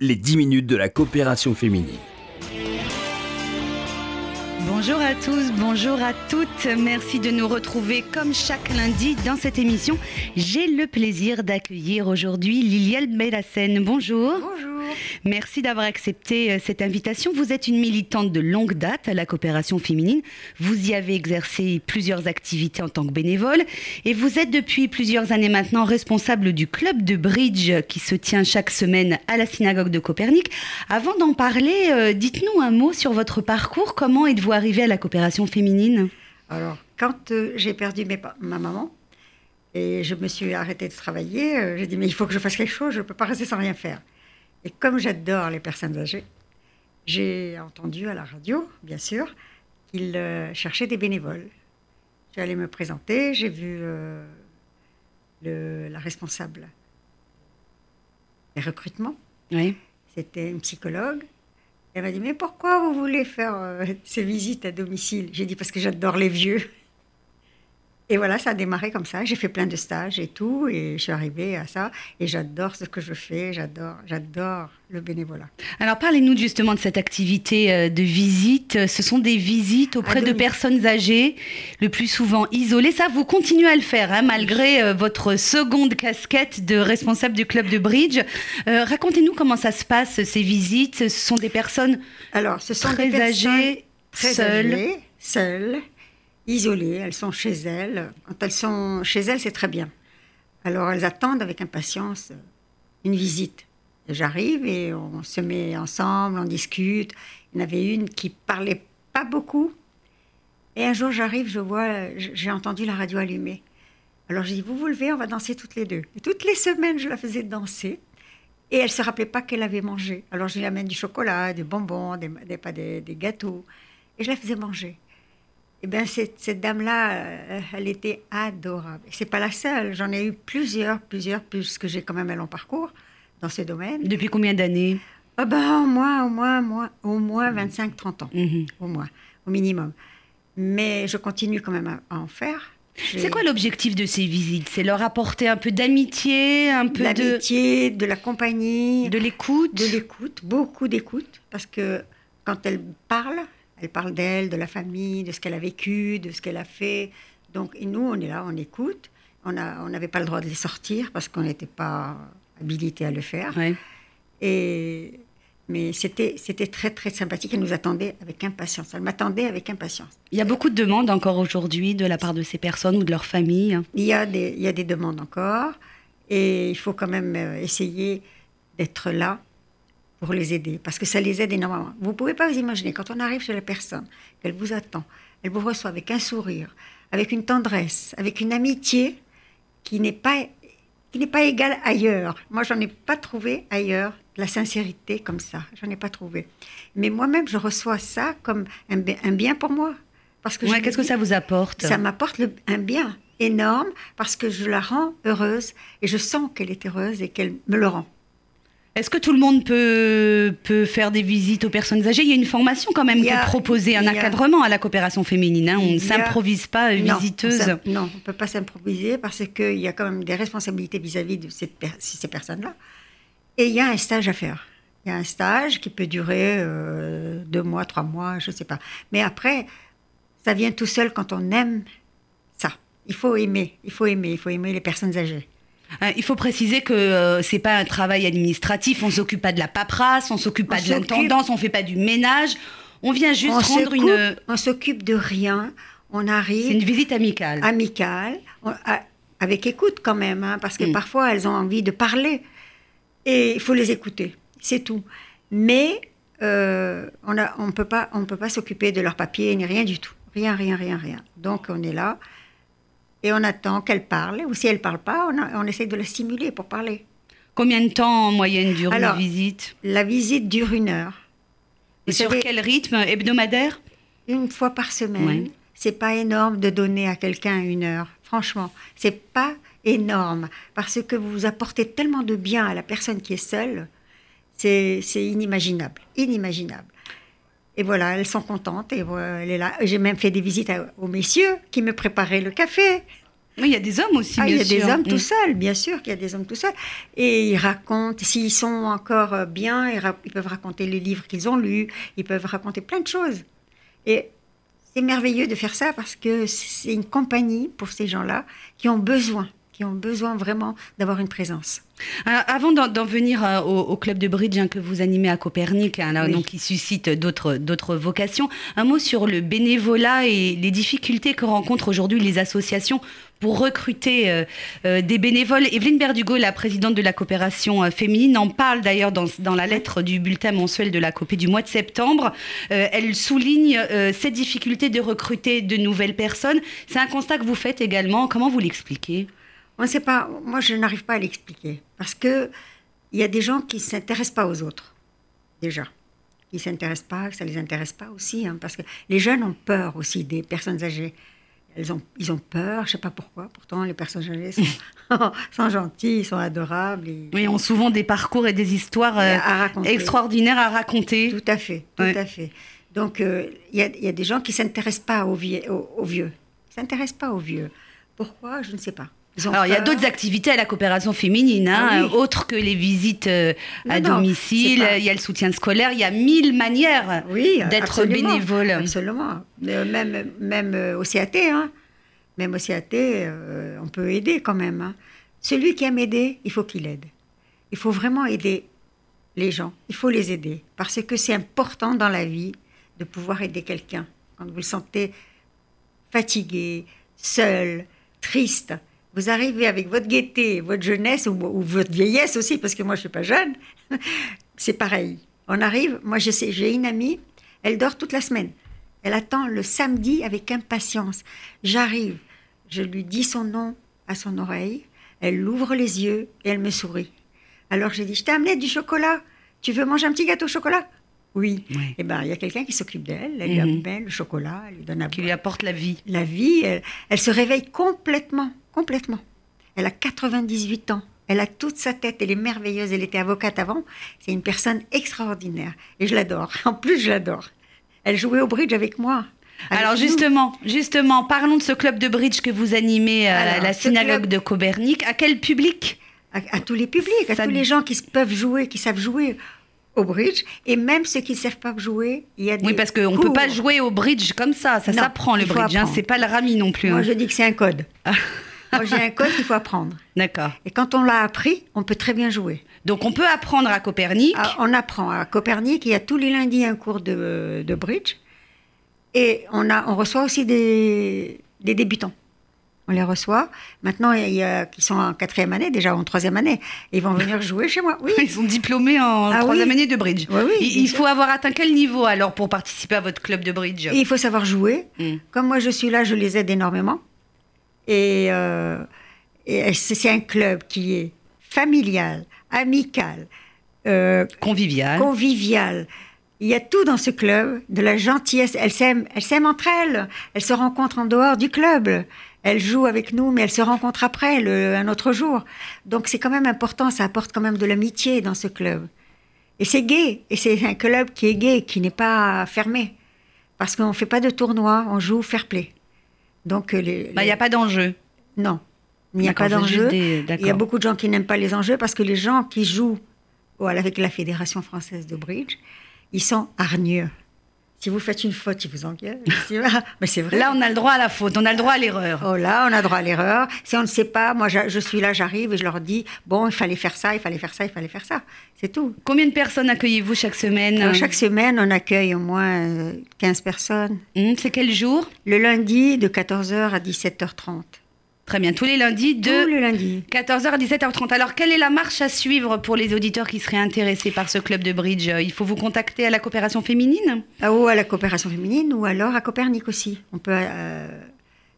les 10 minutes de la coopération féminine. Bonjour à tous, bonjour à toutes. Merci de nous retrouver comme chaque lundi dans cette émission. J'ai le plaisir d'accueillir aujourd'hui Liliane Bellassène. Bonjour. Bonjour. Merci d'avoir accepté euh, cette invitation. Vous êtes une militante de longue date à la coopération féminine. Vous y avez exercé plusieurs activités en tant que bénévole et vous êtes depuis plusieurs années maintenant responsable du club de bridge qui se tient chaque semaine à la synagogue de Copernic. Avant d'en parler, euh, dites-nous un mot sur votre parcours. Comment êtes-vous arrivé à la coopération féminine? Alors, quand euh, j'ai perdu ma maman et je me suis arrêtée de travailler, j'ai dit mais il faut que je fasse quelque chose, je ne peux pas rester sans rien faire. Et comme j'adore les personnes âgées, j'ai entendu à la radio, bien sûr, qu'ils euh, cherchaient des bénévoles. Je suis allée me présenter, j'ai vu euh, le- la responsable des recrutements, Oui. c'était une psychologue. Elle m'a dit, mais pourquoi vous voulez faire euh, ces visites à domicile? J'ai dit, parce que j'adore les vieux. Et voilà, ça a démarré comme ça. J'ai fait plein de stages et tout, et je suis arrivée à ça. Et j'adore ce que je fais, j'adore, j'adore le bénévolat. Alors parlez-nous justement de cette activité euh, de visite. Ce sont des visites auprès À de personnes âgées, le plus souvent isolées. Ça, vous continuez à le faire, hein, malgré euh, votre seconde casquette de responsable du club de bridge. Euh, Racontez-nous comment ça se passe, ces visites. Ce sont des personnes Alors, ce sont très des personnes âgées, très seules. âgées, seules, isolées. Elles sont chez elles. Quand elles sont chez elles, c'est très bien. Alors, elles attendent avec impatience euh, une visite. J'arrive et on se met ensemble, on discute. Il y en avait une qui parlait pas beaucoup. Et un jour, j'arrive, je vois, j'ai entendu la radio allumée. Alors, je dis, vous vous levez, on va danser toutes les deux. Et toutes les semaines, je la faisais danser. Et elle se rappelait pas qu'elle avait mangé. Alors je lui amène du chocolat, des bonbons, des, des, des gâteaux. Et je la faisais manger. Et bien, cette, cette dame-là, euh, elle était adorable. C'est pas la seule. J'en ai eu plusieurs, plusieurs, puisque j'ai quand même un long parcours dans ce domaine. depuis combien d'années? Ah ben, au moins, au moins, au moins, au moins 25-30 ans. Mhm. Au moins, au minimum. Mais je continue quand même à, à en faire. C'est quoi l'objectif de ces visites? C'est leur apporter un peu d'amitié, un peu de, l'amitié, de la compagnie, de l'écoute? De l'écoute, beaucoup d'écoute, parce que quand elle parle, elle parle d'elle, de la famille, de ce qu'elle a vécu, de ce qu'elle a fait. Donc, et nous, on est là, on écoute. On n'avait pas le droit de les sortir parce qu'on n'était pas habilité à le faire. Ouais. Et, mais c'était très, très sympathique. Elle nous attendait avec impatience. Elle m'attendait avec impatience. Il y a beaucoup de demandes encore aujourd'hui de la part de ces personnes ou de leurs familles. Il y, a des, il y a des demandes encore. Et il faut quand même euh, essayer d'être là pour les aider, parce que ça les aide énormément. Vous ne pouvez pas vous imaginer, quand on arrive chez la personne, qu'elle vous attend, elle vous reçoit avec un sourire, avec une tendresse, avec une amitié qui n'est pas, qui n'est pas égale ailleurs. Moi, j'en ai pas trouvé ailleurs la sincérité comme ça. J'en ai pas trouvé. Mais moi-même, je reçois ça comme un, bi- un bien pour moi. Parce que Ouais, Qu'est-ce que ça vous apporte? ça m'apporte un bien énorme parce que je la rends heureuse et je sens qu'elle est heureuse et qu'elle me le rend. Est-ce que tout le monde peut, peut faire des visites aux personnes âgées? Il y a une formation quand même qui est proposée, un encadrement à la coopération féminine. hein. On ne s'improvise pas Non, visiteuse. on Non, on ne peut pas s'improviser parce qu'il y a quand même des responsabilités vis-à-vis de cette per- ces personnes-là. Et il y a un stage à faire. Il y a un stage qui peut durer euh, deux mois, trois mois, je ne sais pas. Mais après, ça vient tout seul quand on aime ça. Il faut aimer, il faut aimer, il faut aimer les personnes âgées. Euh, Il faut préciser que euh, c'est pas un travail administratif. On s'occupe pas de la paperasse, on s'occupe pas On de l'intendance, on fait pas du ménage. On vient juste on rendre une. on s'occupe de rien. On arrive. C'est une visite amicale. amicale, on- a- avec écoute quand même, hein, parce que Mm. parfois elles ont envie de parler et il faut les écouter, c'est tout. Mais euh, on ne on peut pas, on peut pas s'occuper de leurs papiers ni rien du tout, rien, rien, rien, rien. Donc on est là et on attend qu'elle parle, ou si elle parle pas, on, a- on essaie de la stimuler pour parler. Combien de temps en moyenne dure Alors, une visite? La visite dure une heure. Et sur quel rythme? Hebdomadaire? Une fois par semaine. Ouais. C'est pas énorme de donner à quelqu'un une heure. Franchement, c'est pas énorme parce que vous apportez tellement de bien à la personne qui est seule. C'est c'est inimaginable, inimaginable. Et voilà, elles sont contentes et voilà, elle est là. J'ai même fait des visites à- aux messieurs qui me préparaient le café. Oui, il y a des hommes aussi, Ah, bien il y a sûr. des hommes Mm. tout seuls, bien sûr qu'il y a des hommes tout seuls. Et ils racontent, s'ils sont encore euh, bien, ils peuvent raconter les livres qu'ils ont lus, ils peuvent raconter plein de choses. Et c'est merveilleux de faire ça parce que c'est une compagnie pour ces gens-là qui ont besoin, qui ont besoin vraiment d'avoir une présence. Alors, avant d'en venir euh, au, au club de bridge hein, que vous animez à Copernic, hein, là, Oui. donc qui suscite d'autres vocations, un mot sur le bénévolat et les difficultés que rencontrent aujourd'hui les associations pour recruter euh, euh, des bénévoles. Evelyne Berdugo, la présidente de la coopération euh, féminine, en parle d'ailleurs dans, dans la lettre du bulletin mensuel de la COPé du mois de septembre. Euh, elle souligne euh, cette difficulté de recruter de nouvelles personnes. C'est un constat que vous faites également. Comment vous l'expliquez? On ne sait pas, moi je n'arrive pas à l'expliquer parce que il y a des gens qui ne s'intéressent pas aux autres, déjà. Qui ne s'intéressent pas, ça ne les intéresse pas aussi, hein, parce que les jeunes ont peur aussi des personnes âgées. Elles ont, ils ont peur, je ne sais pas pourquoi, pourtant les personnes âgées sont, sont gentilles, ils sont adorables. et- Oui, ont souvent des parcours et des histoires euh, à raconter. extraordinaires à raconter. Tout à fait, tout Ouais. à fait. Donc, euh, il y, a, il y a des gens qui ne s'intéressent pas aux, vie- aux- aux vieux. Ils ne s'intéressent pas aux vieux. Pourquoi? Je ne sais pas. Alors, il y a d'autres activités à la coopération féminine, hein, Ah oui. autres que les visites euh, à Non, domicile. pas- Il y a le soutien scolaire. Il y a mille manières oui, d'être bénévole. Absolument. Euh, Même, même euh, au CAT, hein. même au CAT, euh, on peut aider quand même. hein. Celui qui aime aider, il faut qu'il aide. Il faut vraiment aider les gens. Il faut les aider. Parce que c'est important dans la vie de pouvoir aider quelqu'un. Quand vous le sentez fatigué, seul, triste, vous arrivez avec votre gaieté, votre jeunesse ou, ou votre vieillesse aussi, parce que moi je suis pas jeune, c'est pareil. On arrive, moi je sais, j'ai une amie, elle dort toute la semaine. Elle attend le samedi avec impatience. J'arrive, je lui dis son nom à son oreille, elle ouvre les yeux et elle me sourit. Alors j'ai dit, je t'ai amené du chocolat. Tu veux manger un petit gâteau au chocolat? Oui. Ouais. Eh ben, il y a quelqu'un qui s'occupe d'elle. Elle lui Mhm. amène le chocolat, elle lui donne à qui boire lui apporte la vie. la vie, elle, elle se réveille complètement, complètement. Elle a 98 ans. Elle a toute sa tête, elle est merveilleuse. Elle était avocate avant. C'est une personne extraordinaire. Et je l'adore. En plus, je l'adore. Elle jouait au bridge avec moi. Avec Alors nous. justement, justement, parlons de ce club de bridge que vous animez à Alors, la synagogue club- de Copernic. À quel public À, à tous les publics, à tous les gens qui peuvent jouer, qui savent jouer au bridge. Et même ceux qui ne savent pas jouer, il y a des Oui, parce qu'on ne peut pas jouer au bridge comme ça. Ça s'apprend le bridge. Hein. C'est pas le rami non plus. Moi, hein. je dis que c'est un code. Moi, j'ai un code qu'il faut apprendre. D'accord. Et quand on l'a appris, on peut très bien jouer. Donc on peut apprendre à Copernic. Ah, on apprend à Copernic, il y a tous les lundis un cours de, de bridge. Et on, a, on reçoit aussi des, des débutants. On les reçoit. Maintenant, il y a qui sont en quatrième année, déjà en troisième année. Ils vont venir jouer chez moi. Oui. Ils sont diplômés en Ah troisième oui. année de bridge. Oui, oui, il faut avoir atteint quel niveau alors pour participer à votre club de bridge? Et il faut savoir jouer. Mm. Comme moi, je suis là, je les aide énormément. Et, euh, et c'est un club qui est familial, amical, euh, Convivial. convivial. Il y a tout dans ce club, de la gentillesse. Elles s'aiment, elles s'aiment entre elles. Elles se rencontrent en dehors du club. Elles jouent avec nous, mais elles se rencontrent après, le, un autre jour. Donc c'est quand même important, ça apporte quand même de l'amitié dans ce club. Et c'est gay, et c'est un club qui est gay, qui n'est pas fermé. Parce qu'on ne fait pas de tournoi, on joue fair play. Donc euh, les, Bah, Il n'y a pas d'enjeu. non, il n'y a pas d'enjeu. des- Il y a beaucoup de gens qui n'aiment pas les enjeux parce que les gens qui jouent voilà, avec la Fédération française de bridge, ils sont hargneux. Si vous faites une faute, ils vous. C'est vrai. Mais c'est vrai. Là, on a le droit à la faute, on a le droit à l'erreur. Oh là, on a droit à l'erreur. Si on ne sait pas, moi je, je suis là, j'arrive et je leur dis bon, il fallait faire ça, il fallait faire ça, il fallait faire ça. C'est tout. Combien de personnes accueillez-vous chaque semaine Alors, chaque semaine, on accueille au moins euh, 15 personnes. Hum, C'est quel jour? Le lundi, de 14h à 17h30. Très bien, tous les lundis de le lundi. 14h à 17h30. Alors, quelle est la marche à suivre pour les auditeurs qui seraient intéressés par ce club de bridge? Il faut vous contacter à la coopération féminine? Ah, Ou à la coopération féminine, ou alors à Copernic aussi. On peut euh,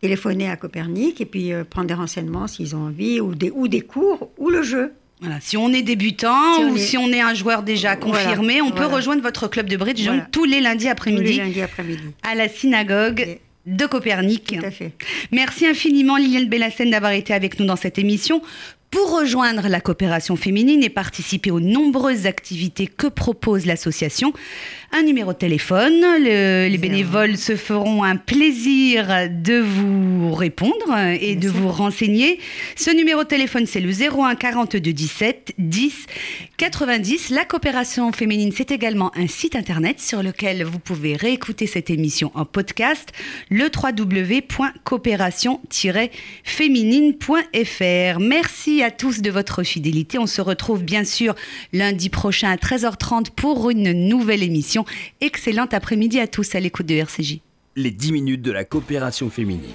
téléphoner à Copernic et puis euh, prendre des renseignements s'ils ont envie, ou des, ou des cours, ou le jeu. Voilà, si on est débutant Si on ou est- si on est un joueur déjà Voilà, confirmé, on peut voilà. rejoindre votre club de bridge donc, tous les lundis après-midi lundis après-midi. à la synagogue Et- de Copernic. Tout à fait. Merci infiniment Liliane Bellassène d'avoir été avec nous dans cette émission. Pour rejoindre la coopération féminine et participer aux nombreuses activités que propose l'association, un numéro de téléphone. Le- les bénévoles se feront un plaisir de vous répondre et de vous renseigner. Ce numéro de téléphone, c'est le 01 42 17 10 90. La coopération féminine, c'est également un site internet sur lequel vous pouvez réécouter cette émission en podcast, le www.coopération-féminine.fr. Merci à tous de votre fidélité. On se retrouve bien sûr lundi prochain à 13h30 pour une nouvelle émission. Excellent après-midi à tous à l'écoute de RCJ. Les 10 minutes de la coopération féminine.